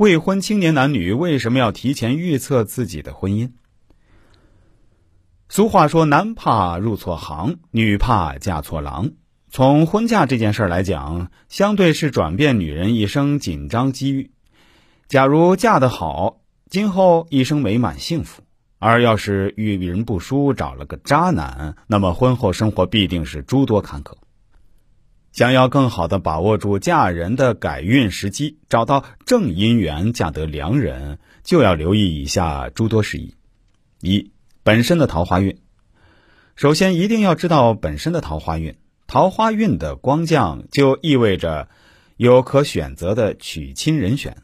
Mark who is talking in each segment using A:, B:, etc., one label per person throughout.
A: 未婚青年男女为什么要提前预测自己的婚姻？俗话说：“男怕入错行，女怕嫁错郎。”从婚嫁这件事来讲，相对是转变女人一生紧张机遇。假如嫁得好，今后一生美满幸福；而要是遇人不淑，找了个渣男，那么婚后生活必定是诸多坎坷。想要更好的把握住嫁人的改运时机，找到正姻缘，嫁得良人，就要留意以下诸多事宜：一、本身的桃花运。首先，一定要知道本身的桃花运。桃花运的光降，就意味着有可选择的娶亲人选。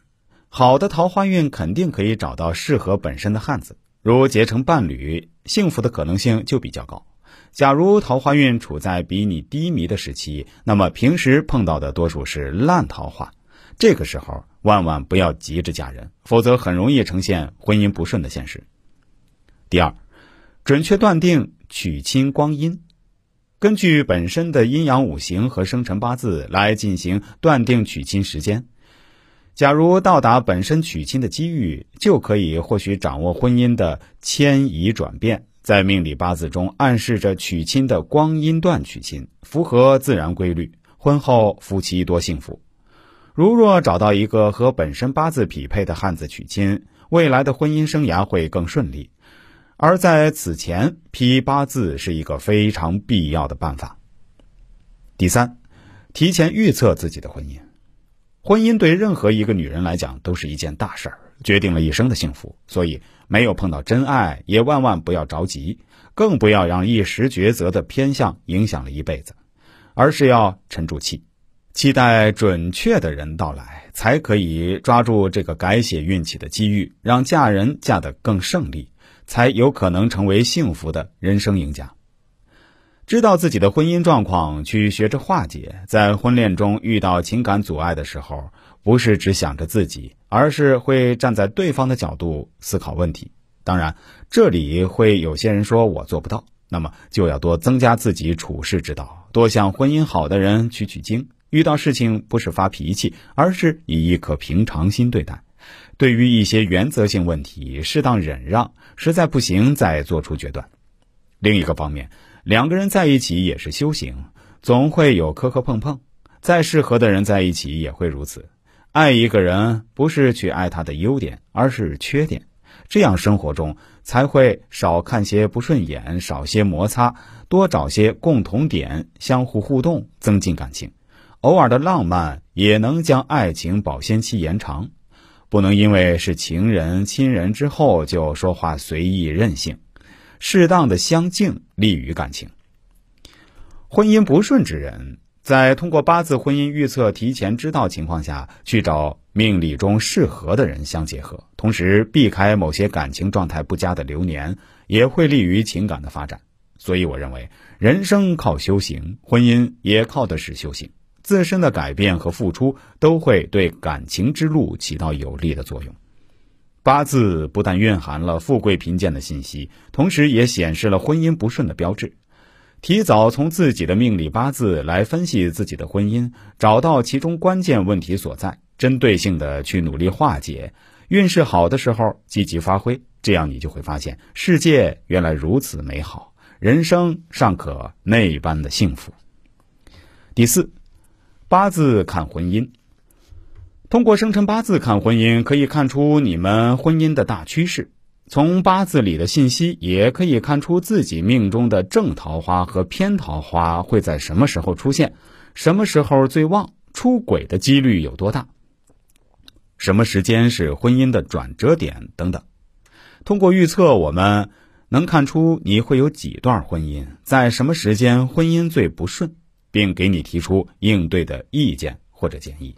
A: 好的桃花运肯定可以找到适合本身的汉子，如结成伴侣，幸福的可能性就比较高。假如桃花运处在比你低迷的时期，那么平时碰到的多数是烂桃花。这个时候万万不要急着嫁人，否则很容易呈现婚姻不顺的现实。第二，准确断定娶亲光阴。根据本身的阴阳五行和生辰八字来进行断定娶亲时间。假如到达本身娶亲的机遇，就可以或许掌握婚姻的迁移转变，在命理八字中暗示着娶亲的光阴段娶亲，符合自然规律，婚后夫妻多幸福。如若找到一个和本身八字匹配的汉子娶亲，未来的婚姻生涯会更顺利。而在此前批八字是一个非常必要的办法。第三，提前预测自己的婚姻。婚姻对任何一个女人来讲都是一件大事儿，决定了一生的幸福。所以，没有碰到真爱，也万万不要着急，更不要让一时抉择的偏向影响了一辈子，而是要沉住气，期待准确的人到来，才可以抓住这个改写运气的机遇，让嫁人嫁得更胜利。才有可能成为幸福的人生赢家。知道自己的婚姻状况，去学着化解。在婚恋中遇到情感阻碍的时候，不是只想着自己，而是会站在对方的角度思考问题。当然，这里会有些人说我做不到，那么就要多增加自己处事之道，多向婚姻好的人取取经。遇到事情不是发脾气，而是以一颗平常心对待。对于一些原则性问题，适当忍让，实在不行再做出决断。另一个方面，两个人在一起也是修行，总会有磕磕碰碰。再适合的人在一起也会如此。爱一个人不是去爱他的优点，而是缺点，这样生活中才会少看些不顺眼，少些摩擦，多找些共同点，相互互动，增进感情。偶尔的浪漫也能将爱情保鲜期延长。不能因为是情人、亲人之后就说话随意任性，适当的相敬利于感情。婚姻不顺之人，在通过八字婚姻预测提前知道情况下去找命理中适合的人相结合，同时避开某些感情状态不佳的流年，也会利于情感的发展。所以，我认为人生靠修行，婚姻也靠的是修行。自身的改变和付出都会对感情之路起到有利的作用。八字不但蕴含了富贵贫贱的信息，同时也显示了婚姻不顺的标志。提早从自己的命理八字来分析自己的婚姻，找到其中关键问题所在，针对性的去努力化解。运势好的时候积极发挥，这样你就会发现世界原来如此美好，人生尚可那般的幸福。第四。八字看婚姻，通过生辰八字看婚姻，可以看出你们婚姻的大趋势。从八字里的信息，也可以看出自己命中的正桃花和偏桃花会在什么时候出现，什么时候最旺，出轨的几率有多大，什么时间是婚姻的转折点等等。通过预测，我们能看出你会有几段婚姻，在什么时间婚姻最不顺。并给你提出应对的意见或者建议。